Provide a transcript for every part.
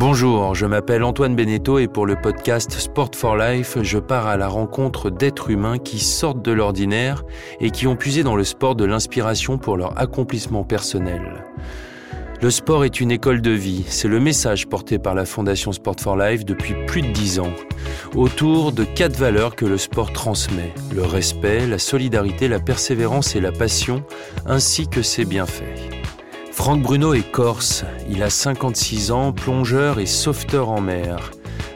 Bonjour, je m'appelle Antoine Beneteau et pour le podcast Sport for Life, je pars à la rencontre d'êtres humains qui sortent de l'ordinaire et qui ont puisé dans le sport de l'inspiration pour leur accomplissement personnel. Le sport est une école de vie, c'est le message porté par la Fondation Sport for Life depuis plus de dix ans, autour de quatre valeurs que le sport transmet, le respect, la solidarité, la persévérance et la passion, ainsi que ses bienfaits. Franck Bruno est corse, il a 56 ans, plongeur et sauveteur en mer.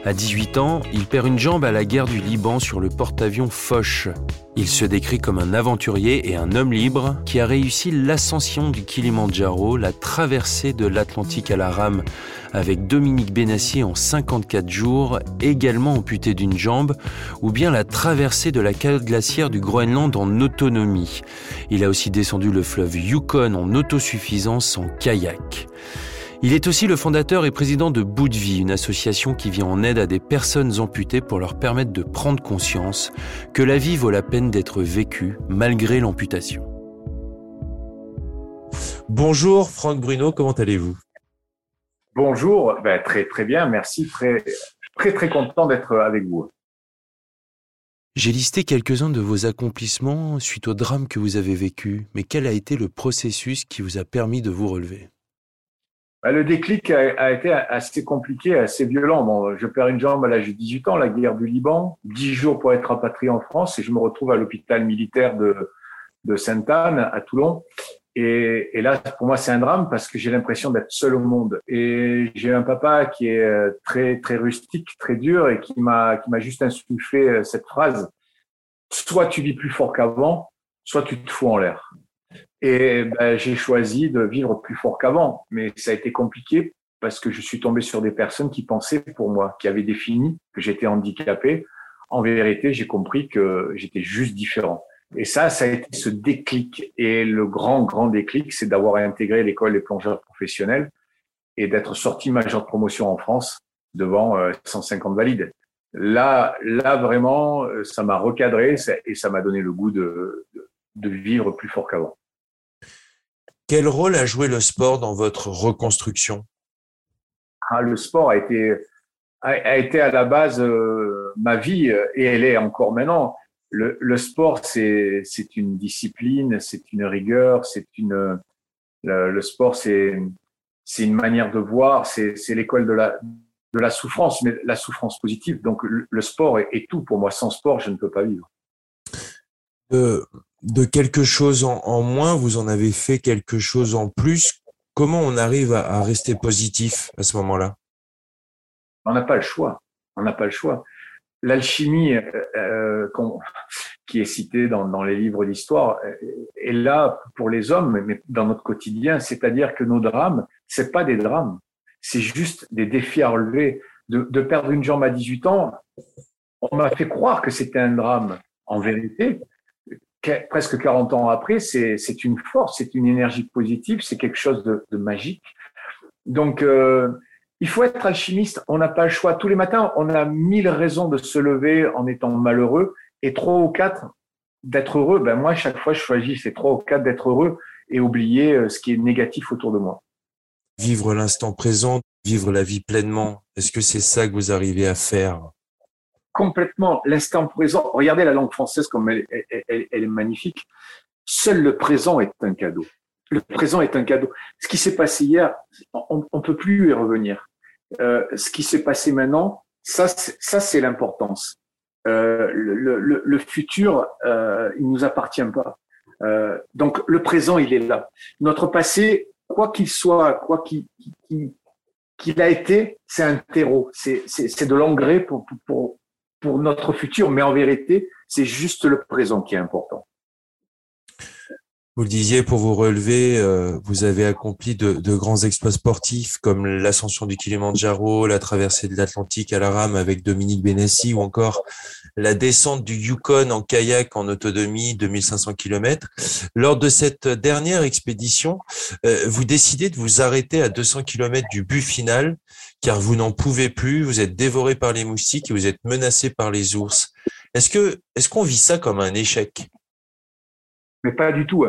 À 18 ans, il perd une jambe à la guerre du Liban sur le porte-avions Foch. Il se décrit comme un aventurier et un homme libre qui a réussi l'ascension du Kilimandjaro, la traversée de l'Atlantique à la rame avec Dominique Benassi en 54 jours, également amputé d'une jambe, ou bien la traversée de la calotte glaciaire du Groenland en autonomie. Il a aussi descendu le fleuve Yukon en autosuffisance en kayak. Il est aussi le fondateur et président de Bout de Vie, une association qui vient en aide à des personnes amputées pour leur permettre de prendre conscience que la vie vaut la peine d'être vécue malgré l'amputation. Bonjour Franck Bruno, comment allez-vous? Bonjour, ben, très très bien, merci, très très très content d'être avec vous. J'ai listé quelques-uns de vos accomplissements suite au drame que vous avez vécu, mais quel a été le processus qui vous a permis de vous relever? Le déclic a, été assez compliqué, assez violent. Bon, je perds une jambe à l'âge de 18 ans, la guerre du Liban, 10 jours pour être rapatrié en France et je me retrouve à l'hôpital militaire de, de Sainte-Anne à Toulon. Et, et, là, pour moi, c'est un drame parce que j'ai l'impression d'être seul au monde. Et j'ai un papa qui est euh, très très rustique, très dur et qui m'a qui m'a juste insufflé euh, cette phrase soit tu vis plus fort qu'avant, soit tu te fous en l'air. Et ben, j'ai choisi de vivre plus fort qu'avant, mais ça a été compliqué parce que je suis tombé sur des personnes qui pensaient pour moi, qui avaient défini que j'étais handicapé. En vérité, j'ai compris que j'étais juste différent. Et ça, ça a été ce déclic. Et le grand, grand déclic, c'est d'avoir intégré l'école des plongeurs professionnels et d'être sorti major de promotion en France devant 150 euh, valides. Là, là vraiment, euh, ça m'a recadré et ça m'a donné le goût de, de, vivre plus fort qu'avant. Quel rôle a joué le sport dans votre reconstruction? Ah, Le sport a été, a, été à la base euh, ma vie et elle est encore maintenant le, le sport, c'est une discipline, c'est une rigueur, c'est une le, le sport, c'est une manière de voir, c'est l'école de la de la souffrance, mais la souffrance positive. Donc le, sport est, tout pour moi. Sans sport, je ne peux pas vivre. De, de quelque chose en, moins, vous en avez fait quelque chose en plus. Comment on arrive à, à rester positif à ce moment-là? On n'a pas le choix. On n'a pas le choix l'alchimie euh, euh qui est citée dans, dans les livres d'histoire euh, est là pour les hommes, mais dans notre quotidien, c'est-à-dire que nos drames, c'est pas des drames, c'est juste des défis à relever. De, de perdre une jambe à 18 ans, on m'a fait croire que c'était un drame. En vérité, presque 40 ans après, c'est une force, c'est une énergie positive, c'est quelque chose de, magique. Donc, euh, il faut être alchimiste. On n'a pas le choix. Tous les matins, on a mille raisons de se lever en étant malheureux et trois ou quatre d'être heureux. Ben moi, chaque fois, je choisis ces trois ou quatre d'être heureux et oublier euh, ce qui est négatif autour de moi. Vivre l'instant présent, vivre la vie pleinement. Est-ce que c'est ça que vous arrivez à faire? Complètement. L'instant présent. Regardez la langue française comme elle, est magnifique. Seul le présent est un cadeau le présent est un cadeau. Ce qui s'est passé hier, on ne peut plus y revenir. Euh, ce qui s'est passé maintenant, ça, ça c'est l'importance. Euh, le, le, le, futur, euh, il nous appartient pas. Euh, donc le présent, il est là. Notre passé, quoi qu'il soit, quoi qu'il qu'il a été, c'est un terreau, c'est de l'engrais pour, pour, pour notre futur. Mais en vérité, c'est juste le présent qui est important. Vous le disiez, pour vous relever, euh, vous avez accompli de, de, grands exploits sportifs comme l'ascension du Kilimanjaro, la traversée de l'Atlantique à la rame avec Dominique Benassi ou encore la descente du Yukon en kayak en autonomie 2500 km. Lors de cette dernière expédition, euh, vous décidez de vous arrêter à 200 km du but final car vous n'en pouvez plus, vous êtes dévoré par les moustiques et vous êtes menacé par les ours. Est-ce que est-ce qu'on vit ça comme un échec? Mais pas du tout.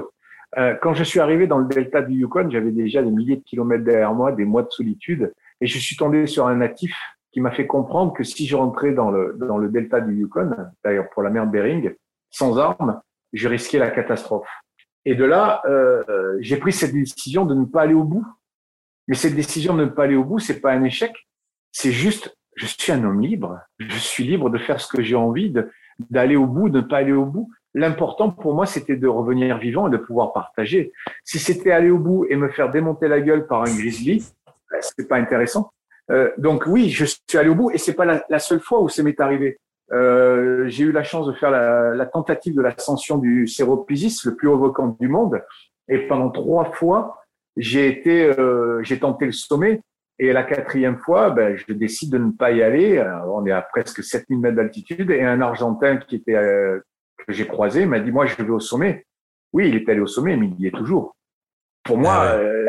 Euh, quand je suis arrivé dans le delta du Yukon, j'avais déjà des milliers de kilomètres derrière moi, des mois de solitude. Et je suis tombé sur un natif qui m'a fait comprendre que si je rentrais dans le, dans le delta du Yukon, d'ailleurs pour la mer Bering, sans armes, je risquais la catastrophe. Et de là, euh, j'ai pris cette décision de ne pas aller au bout. Mais cette décision de ne pas aller au bout, c'est pas un échec. C'est juste, je suis un homme libre. Je suis libre de faire ce que j'ai envie, d'aller au bout, de ne pas aller au bout. L'important pour moi, c'était de revenir vivant et de pouvoir partager. Si c'était aller au bout et me faire démonter la gueule par un grizzly, ben, c'est pas intéressant. Euh, donc oui, je suis allé au bout et c'est pas la, seule fois où ça m'est arrivé. Euh, j'ai eu la chance de faire la, la tentative de l'ascension du Séropisis, le plus haut volcan du monde, et pendant trois fois, j'ai été, euh, j'ai tenté le sommet. Et la quatrième fois, ben, je décide de ne pas y aller. on est à presque 7000 mètres d'altitude et un Argentin qui était euh, que j'ai croisé m'a dit moi je vais au sommet. Oui, il est allé au sommet, mais il y est toujours. Pour moi, ah euh,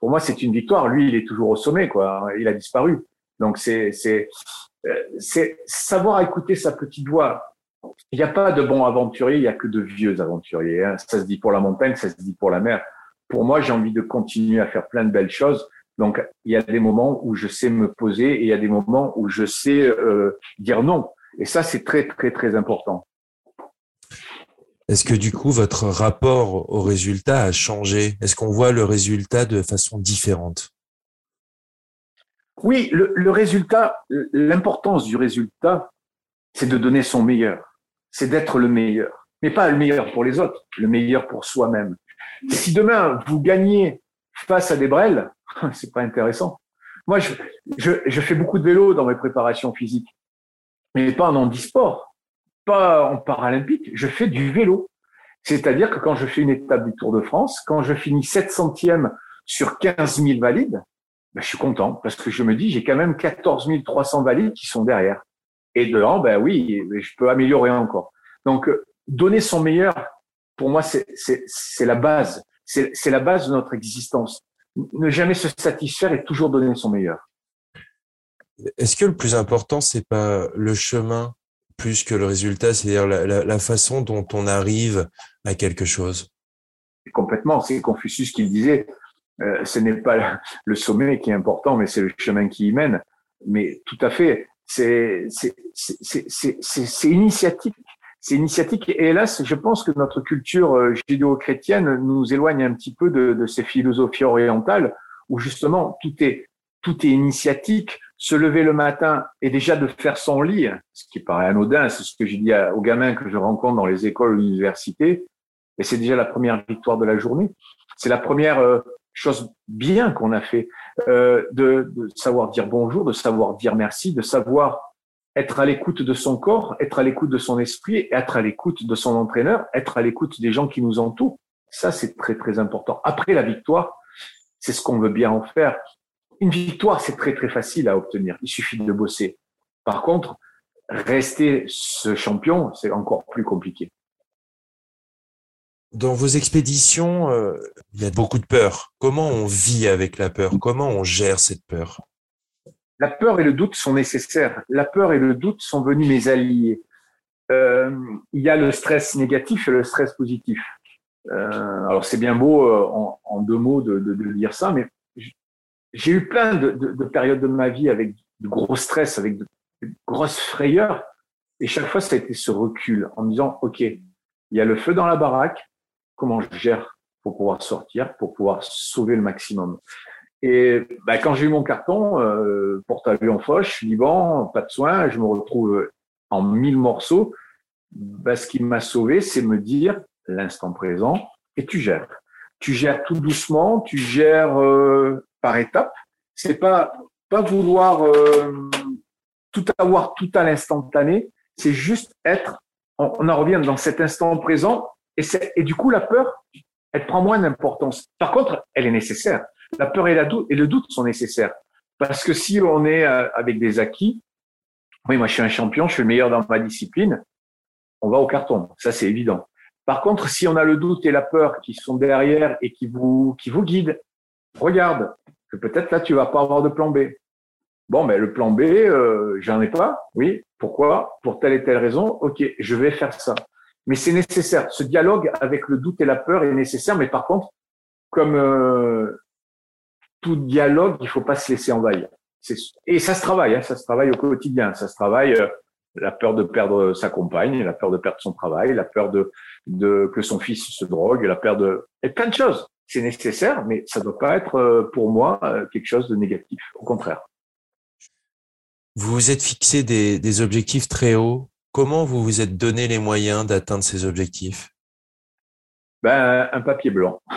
pour moi, c'est une victoire. Lui, il est toujours au sommet, quoi. Il a disparu. Donc, c'est, c'est, euh, c'est savoir écouter sa petite voix. Il n'y a pas de bons aventuriers, il n'y a que de vieux aventuriers. Hein. Ça se dit pour la montagne, ça se dit pour la mer. Pour moi, j'ai envie de continuer à faire plein de belles choses. Donc, il y a des moments où je sais me poser et il y a des moments où je sais euh, dire non. Et ça, c'est très, très, très important. Est-ce que du coup, votre rapport au résultat a changé? Est-ce qu'on voit le résultat de façon différente? Oui, le, résultat, l'importance du résultat, c'est de donner son meilleur, c'est d'être le meilleur, mais pas le meilleur pour les autres, le meilleur pour soi-même. Si demain vous gagnez face à des brels, c'est pas intéressant. Moi, je, je, je, fais beaucoup de vélo dans mes préparations physiques, mais pas en handisport pas en paralympique, je fais du vélo. C'est-à-dire que quand je fais une étape du Tour de France, quand je finis 7 centièmes sur 15 000 valides, ben, je suis content parce que je me dis, j'ai quand même 14 300 valides qui sont derrière. Et devant, ben oui, je peux améliorer encore. Donc, euh, donner son meilleur, pour moi, c'est la base. C'est la base de notre existence. Ne jamais se satisfaire et toujours donner son meilleur. Est-ce que le plus important, c'est pas le chemin plus que le résultat, c'est-à-dire la, façon dont on arrive à quelque chose. Complètement, c'est Confucius qui le disait. Euh, ce n'est pas le sommet qui est important, mais c'est le chemin qui y mène. Mais tout à fait, c'est initiatique. C'est initiatique. Et hélas, je pense que notre culture euh, judéo-chrétienne nous éloigne un petit peu de, de ces philosophies orientales où justement tout est tout est initiatique, se lever le matin et déjà de faire son lit, ce qui paraît anodin, c'est ce que j'ai dit aux gamins que je rencontre dans les écoles l'université, et c'est déjà la première victoire de la journée. C'est la première euh, chose bien qu'on a fait, euh, de, de, savoir dire bonjour, de savoir dire merci, de savoir être à l'écoute de son corps, être à l'écoute de son esprit, être à l'écoute de son entraîneur, être à l'écoute des gens qui nous entourent. Ça, c'est très, très important. Après la victoire, c'est ce qu'on veut bien en faire. Une victoire, c'est très très facile à obtenir. Il suffit de bosser. Par contre, rester ce champion, c'est encore plus compliqué. Dans vos expéditions, euh, il y a beaucoup de peur. Comment on vit avec la peur? Comment on gère cette peur? La peur et le doute sont nécessaires. La peur et le doute sont venus mes alliés. Euh, il y a le stress négatif et le stress positif. Euh, alors c'est bien beau en, deux mots de, de, de dire ça, mais j'ai eu plein de, de, de, périodes de ma vie avec de gros stress, avec de, grosses frayeurs. Et chaque fois, ça a été ce recul en me disant, OK, il y a le feu dans la baraque, comment je gère pour pouvoir sortir, pour pouvoir sauver le maximum? Et bah, quand j'ai eu mon carton, euh, porte-avions Foch, Liban, pas de soins, je me retrouve en mille morceaux. Bah, ce qui m'a sauvé, c'est me dire l'instant présent et tu gères. Tu gères tout doucement, tu gères euh, par étapes. C'est pas pas vouloir euh, tout avoir tout à l'instantané. C'est juste être. On, en revient dans cet instant présent et, et du coup la peur, elle prend moins d'importance. Par contre, elle est nécessaire. La peur et, la doute, et le doute sont nécessaires parce que si on est euh, avec des acquis, oui, moi je suis un champion, je suis le meilleur dans ma discipline, on va au carton. Ça c'est évident. Par contre, si on a le doute et la peur qui sont derrière et qui vous qui vous guident, regarde, que peut-être là, tu vas pas avoir de plan B. Bon, mais le plan B, euh, j'en ai pas. Oui. Pourquoi? Pour telle et telle raison. Ok, je vais faire ça. Mais c'est nécessaire. Ce dialogue avec le doute et la peur est nécessaire. Mais par contre, comme euh, tout dialogue, il faut pas se laisser envahir. Et ça se travaille, hein, ça se travaille au quotidien. Ça se travaille euh, la peur de perdre sa compagne, la peur de perdre son travail, la peur de, de que son fils se drogue, la peur de et plein de choses. C'est nécessaire, mais ça ne doit pas être euh, pour moi euh, quelque chose de négatif. Au contraire. Vous vous êtes fixé des, des objectifs très hauts. Comment vous vous êtes donné les moyens d'atteindre ces objectifs? Ben, un papier blanc.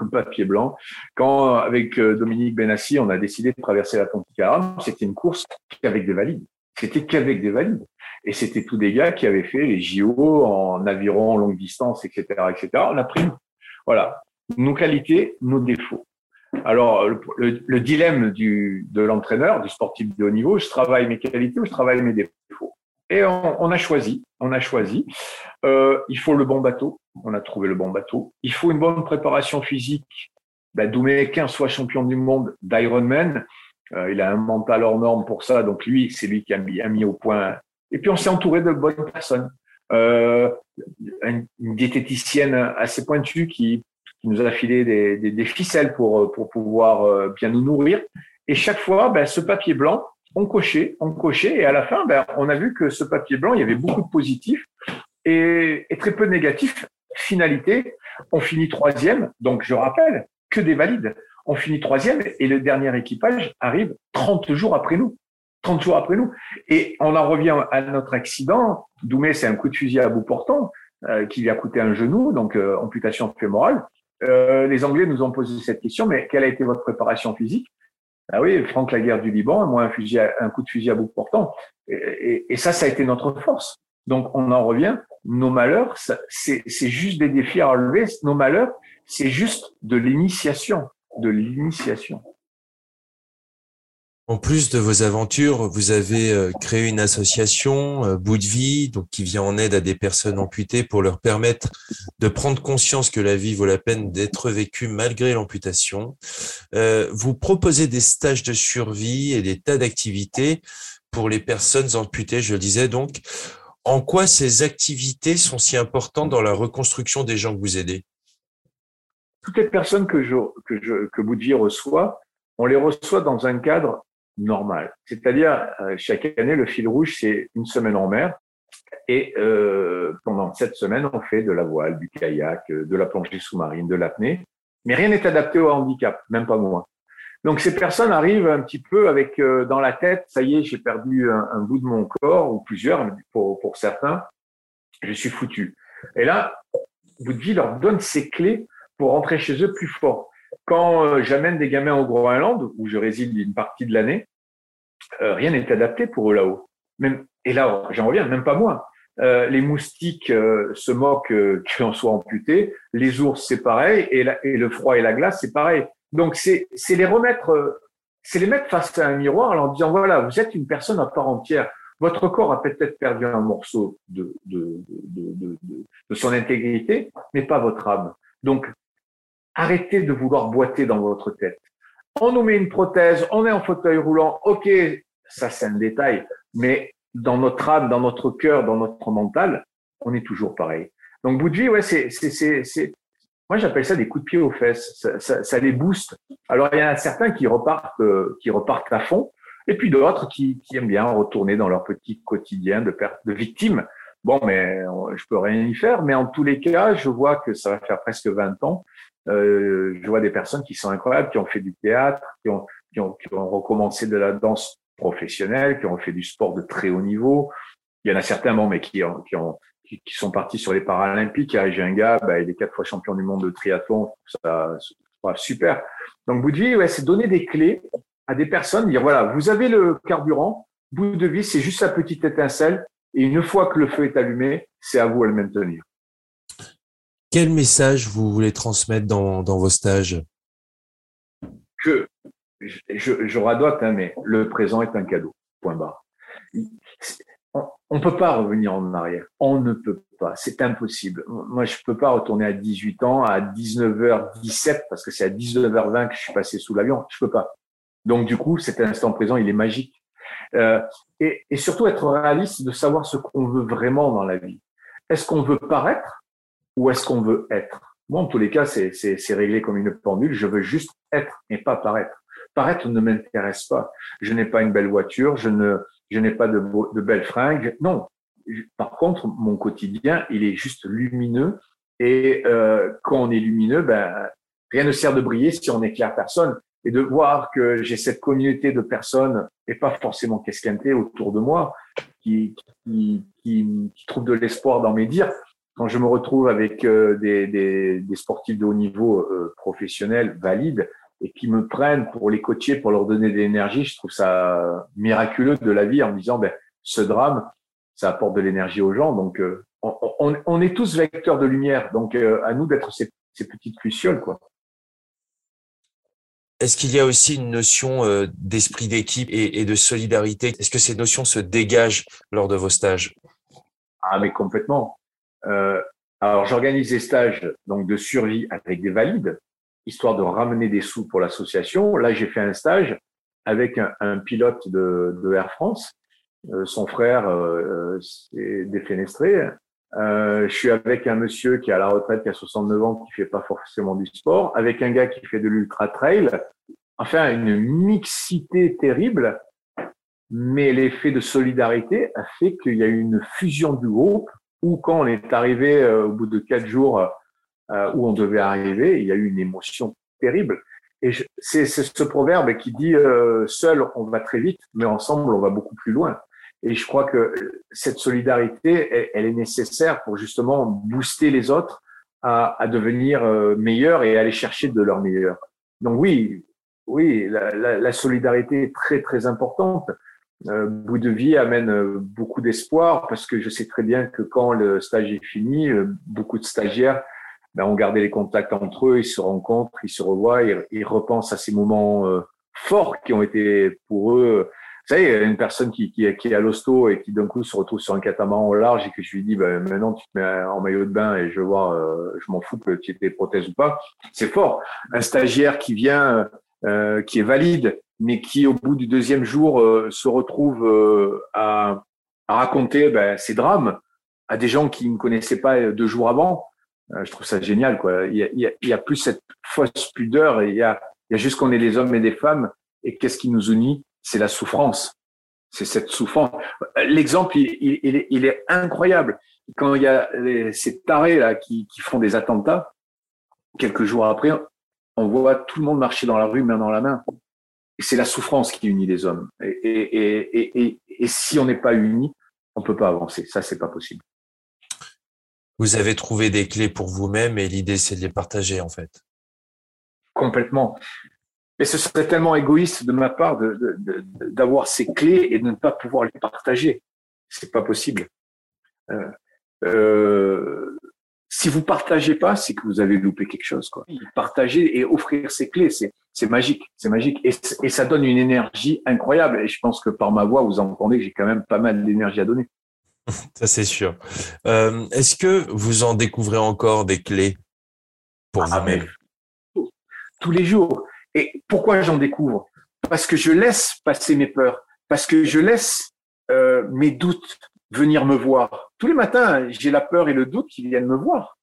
un papier blanc. Quand, avec euh, Dominique Benassi, on a décidé de traverser l'Atlantique Arabe, c'était une course qu'avec des valides. C'était qu'avec des valides. Et c'était tous des gars qui avaient fait les JO en aviron longue distance, etc., etc. On a pris, voilà, nos qualités, nos défauts. Alors, le, dilemme du, de l'entraîneur, du sportif de haut niveau, je travaille mes qualités ou je travaille mes défauts? Et on, a choisi, on a choisi. Euh, il faut le bon bateau. On a trouvé le bon bateau. Il faut une bonne préparation physique. Ben, Doumé 15 fois champion du monde d'Ironman. Euh, il a un mental hors norme pour ça. Donc lui, c'est lui qui a mis, a mis, au point. Et puis on s'est entouré de bonnes personnes. Euh, une, diététicienne assez pointue qui, qui nous a filé des, des, des, ficelles pour, pour pouvoir euh, bien nous nourrir. Et chaque fois, ben, ce papier blanc, on cochait, on cochait, et à la fin, ben, on a vu que ce papier blanc, il y avait beaucoup de positifs et, et très peu de négatifs. Finalité, on finit troisième, donc je rappelle que des valides. On finit troisième et le dernier équipage arrive 30 jours après nous. 30 jours après nous. Et on en revient à notre accident. Doumé, c'est un coup de fusil à bout portant euh, qui lui a coûté un genou, donc euh, amputation fémorale. Euh, les Anglais nous ont posé cette question, mais quelle a été votre préparation physique? Ah oui, Franck, la guerre du Liban, moi, un, fusil un coup de fusil à bout portant. Et, et, ça, ça a été notre force. Donc, on en revient. Nos malheurs, c'est juste des défis à relever. Nos malheurs, c'est juste de l'initiation, de l'initiation. En plus de vos aventures, vous avez euh, créé une association, euh, Bout donc qui vient en aide à des personnes amputées pour leur permettre de prendre conscience que la vie vaut la peine d'être vécue malgré l'amputation. Euh, vous proposez des stages de survie et des tas d'activités pour les personnes amputées, je le disais donc. En quoi ces activités sont si importantes dans la reconstruction des gens que vous aidez? Toutes les personnes que, je, que, je, que Bout reçoit, on les reçoit dans un cadre normal. C'est-à-dire, euh, chaque année, le fil rouge, c'est une semaine en mer. Et euh, pendant cette semaine, on fait de la voile, du kayak, euh, de la plongée sous-marine, de l'apnée. Mais rien n'est adapté au handicap, même pas moi. Donc ces personnes arrivent un petit peu avec dans la tête, ça y est, j'ai perdu un, bout de mon corps, ou plusieurs pour, pour certains, je suis foutu. Et là, vie leur donne ces clés pour rentrer chez eux plus fort. Quand euh, j'amène des gamins au Groenland, où je réside une partie de l'année, euh, rien n'est adapté pour eux là-haut. Même, et là, j'en reviens, même pas moi. Euh, les moustiques se moquent qu'on soit amputé. Les ours, c'est pareil. Et, et, le froid et la glace, c'est pareil. Donc, c'est les remettre, c'est les mettre face à un miroir en leur disant, voilà, vous êtes une personne à part entière. Votre corps a peut-être perdu un morceau de, de, de, de, son intégrité, mais pas votre âme. Donc, Arrêtez de vouloir boiter dans votre tête. On nous met une prothèse, on est en fauteuil roulant, ok, ça c'est un détail, mais dans notre âme, dans notre cœur, dans notre mental, on est toujours pareil. Donc vie, ouais, c'est, c'est, moi j'appelle ça des coups de pied aux fesses. Ça, ça, ça les booste. Alors il y en a certains qui repartent, euh, qui repartent à fond, et puis d'autres qui, qui aiment bien retourner dans leur petit quotidien de perte de victimes. Bon, mais je peux rien y faire. Mais en tous les cas, je vois que ça va faire presque 20 ans euh, je vois des personnes qui sont incroyables, qui ont fait du théâtre, qui ont, qui ont, qui ont recommencé de la danse professionnelle, qui ont fait du sport de très haut niveau. Il y en a certains, bon, mais qui, ont, qui, ont, qui, sont partis sur les Paralympiques. J'ai un gars, bah, il est quatre fois champion du monde de triathlon. Ça, super. Donc, bout de vie, ouais, c'est donner des clés à des personnes, dire voilà, vous avez le carburant, bout de vie, c'est juste la petite étincelle. Et une fois que le feu est allumé, c'est à vous de le maintenir. Quel message vous voulez transmettre dans, vos stages? Que je, je radote, hein, mais le présent est un cadeau. Point barre. On ne peut pas revenir en arrière. On ne peut pas. C'est impossible. Moi, je ne peux pas retourner à 18 ans, à 19h17, parce que c'est à 19h20 que je suis passé sous l'avion. Je peux pas. Donc, du coup, cet instant présent, il est magique. Euh, et, et surtout être réaliste de savoir ce qu'on veut vraiment dans la vie. Est-ce qu'on veut paraître? Ou est-ce qu'on veut être Moi, en tous les cas, c'est réglé comme une pendule. Je veux juste être et pas paraître. Paraître ne m'intéresse pas. Je n'ai pas une belle voiture, je ne, je n'ai pas de, de belles fringues. Non. Par contre, mon quotidien, il est juste lumineux. Et euh, quand on est lumineux, ben, rien ne sert de briller si on n'éclaire personne. Et de voir que j'ai cette communauté de personnes, et pas forcément qu'esquinté autour de moi, qui, qui, qui, qui trouvent de l'espoir dans mes dires, quand je me retrouve avec euh, des, des, des, sportifs de haut niveau euh, professionnels valides et qui me prennent pour les coacher, pour leur donner de l'énergie, je trouve ça miraculeux de la vie en me disant, ben, ce drame, ça apporte de l'énergie aux gens. Donc, euh, on, on, on, est tous vecteurs de lumière. Donc, à nous d'être ces, ces, petites lucioles, quoi. Est-ce qu'il y a aussi une notion d'esprit d'équipe et, et de solidarité? Est-ce que ces notions se dégagent lors de vos stages? Ah, mais complètement euh, alors, j'organise des stages donc de survie avec des valides, histoire de ramener des sous pour l'association. Là, j'ai fait un stage avec un, pilote de, de, Air France. Euh, son frère euh, est défenestré. Euh, je suis avec un monsieur qui est à la retraite, qui a 69 ans, qui fait pas forcément du sport, avec un gars qui fait de l'ultra trail. Enfin, une mixité terrible, mais l'effet de solidarité a fait qu'il y a eu une fusion du groupe ou quand on est arrivé euh, au bout de quatre jours euh, où on devait arriver, il y a eu une émotion terrible. Et c'est ce proverbe qui dit euh, seul on va très vite, mais ensemble on va beaucoup plus loin. Et je crois que cette solidarité, elle, est nécessaire pour justement booster les autres à, devenir meilleurs et aller chercher de leur meilleur. Donc oui, oui, la solidarité est très très importante euh, bout de vie amène euh, beaucoup d'espoir parce que je sais très bien que quand le stage est fini, euh, beaucoup de stagiaires ben, ont gardé les contacts entre eux, ils se rencontrent, ils se revoient, ils, ils repensent à ces moments euh, forts qui ont été pour eux. Vous savez, une personne qui, qui, qui est à l'hosto et qui d'un coup se retrouve sur un catamaran au large et que je lui dis, ben, maintenant tu te mets en maillot de bain et je voir, je m'en fous que tu aies des prothèses ou pas, c'est fort. Un stagiaire qui vient, qui est valide, mais qui au bout du deuxième jour euh, se retrouve euh, à, raconter ben, ses drames à des gens qui ne connaissaient pas deux jours avant. Euh, je trouve ça génial. Quoi. Il, y a, plus cette fausse pudeur il y a, juste qu'on est des hommes et des femmes. Et qu'est-ce qui nous unit? C'est la souffrance. C'est cette souffrance. L'exemple, il, est, incroyable. Quand il y a ces tarés là qui font des attentats, quelques jours après, on voit tout le monde marcher dans la rue main dans la main c'est la souffrance qui unit les hommes. Et, et, et, et si on n'est pas unis, on peut pas avancer. Ça, c'est pas possible. Vous avez trouvé des clés pour vous-même et l'idée, c'est de les partager, en fait. Complètement. Mais ce serait tellement égoïste de ma part d'avoir ces clés et de ne pas pouvoir les partager. C'est pas possible. Euh, euh, si vous partagez pas, c'est que vous avez loupé quelque chose. Quoi. Partager et offrir ses clés, c'est c'est magique, c'est magique, et, et, ça donne une énergie incroyable. Et je pense que par ma voix, vous entendez que j'ai quand même pas mal d'énergie à donner. Ça c'est sûr. Euh, Est-ce que vous en découvrez encore des clés pour ah, vous-même? Tous les jours. Et pourquoi j'en découvre? Parce que je laisse passer mes peurs, parce que je laisse euh, mes doutes venir me voir. Tous les matins, j'ai la peur et le doute qui viennent me voir.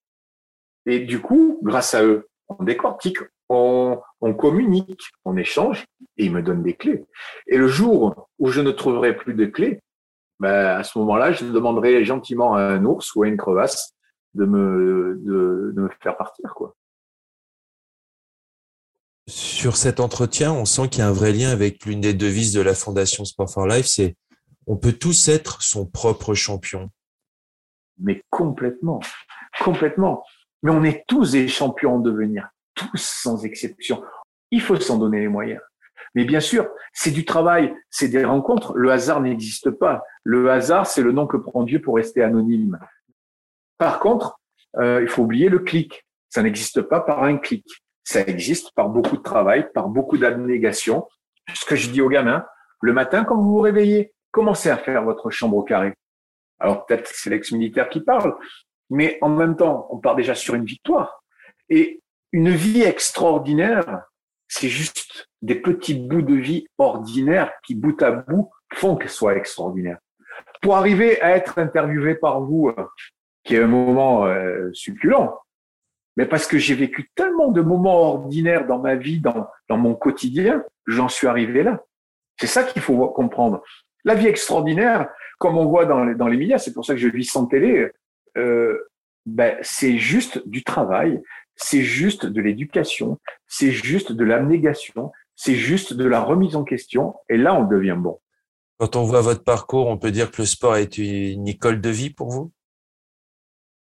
Et du coup, grâce à eux, on décortique, on, on, communique, on échange, et ils me donnent des clés. Et le jour où je ne trouverai plus de clés, ben, à ce moment-là, je demanderai gentiment à un ours ou à une crevasse de me, de, faire partir. quoi. Sur cet entretien, on sent qu'il y a un vrai lien avec l'une des devises de la Fondation Sport for Life, c'est on peut tous être son propre champion. Mais complètement, complètement. Mais on est tous des champions en devenir, tous sans exception. Il faut s'en donner les moyens. Mais bien sûr, c'est du travail, c'est des rencontres. Le hasard n'existe pas. Le hasard, c'est le nom que prend Dieu pour rester anonyme. Par contre, euh, il faut oublier le clic. Ça n'existe pas par un clic. Ça existe par beaucoup de travail, par beaucoup d'abnégation. Ce que je dis aux gamins, le matin, quand vous vous réveillez, commencez à faire votre chambre au carré. Alors peut-être c'est l'ex-militaire qui parle, mais en même temps, on part déjà sur une victoire. Et une vie extraordinaire, c'est juste des petits bouts de vie ordinaires qui, bout à bout, font qu'elle soit extraordinaire. Pour arriver à être interviewé par vous, euh, qui est un moment euh, succulent, Mais parce que j'ai vécu tellement de moments ordinaires dans ma vie, dans, dans mon quotidien, j'en suis arrivé là. C'est ça qu'il faut comprendre. La vie extraordinaire, comme on voit dans les, dans les médias, c'est pour ça que je vis sans télé, euh, ben, c'est juste du travail, c'est juste de l'éducation, c'est juste de l'abnégation, c'est juste de la remise en question, et là on devient bon. Quand on voit votre parcours, on peut dire que le sport est une école de vie pour vous?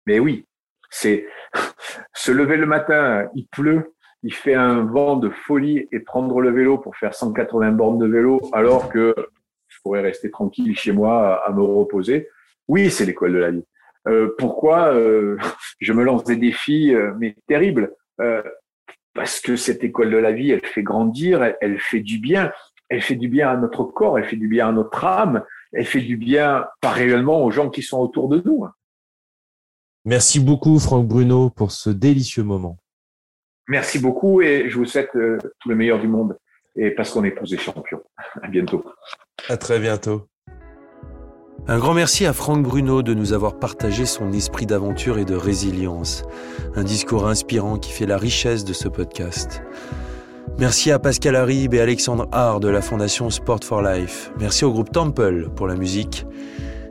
Mais oui, c'est se lever le matin, il pleut, il fait un vent de folie et prendre le vélo pour faire 180 bornes de vélo alors que pourrais rester tranquille chez moi à me reposer. Oui, c'est l'école de la vie. Euh, pourquoi euh, je me lance des défis euh, mais terribles Parce que cette école de la vie, elle fait grandir, elle, fait du bien, elle fait du bien à notre corps, elle fait du bien à notre âme, elle fait du bien pas réellement aux gens qui sont autour de nous. Merci beaucoup Franck Bruno pour ce délicieux moment. Merci beaucoup et je vous souhaite tout le meilleur du monde et parce qu'on est tous des champions. À bientôt. À très bientôt. Un grand merci à Franck Bruno de nous avoir partagé son esprit d'aventure et de résilience. Un discours inspirant qui fait la richesse de ce podcast. Merci à Pascal Harib et Alexandre Hart de la Fondation Sport for Life. Merci au groupe Temple pour la musique.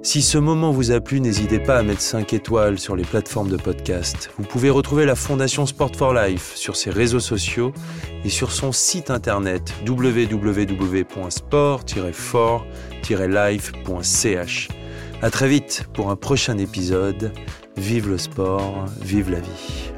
Si ce moment vous a plu, n'hésitez pas à mettre 5 étoiles sur les plateformes de podcast. Vous pouvez retrouver la Fondation Sport for Life sur ses réseaux sociaux et sur son site internet www.sport-for-life.ch. À très vite pour un prochain épisode. Vive le sport, vive la vie.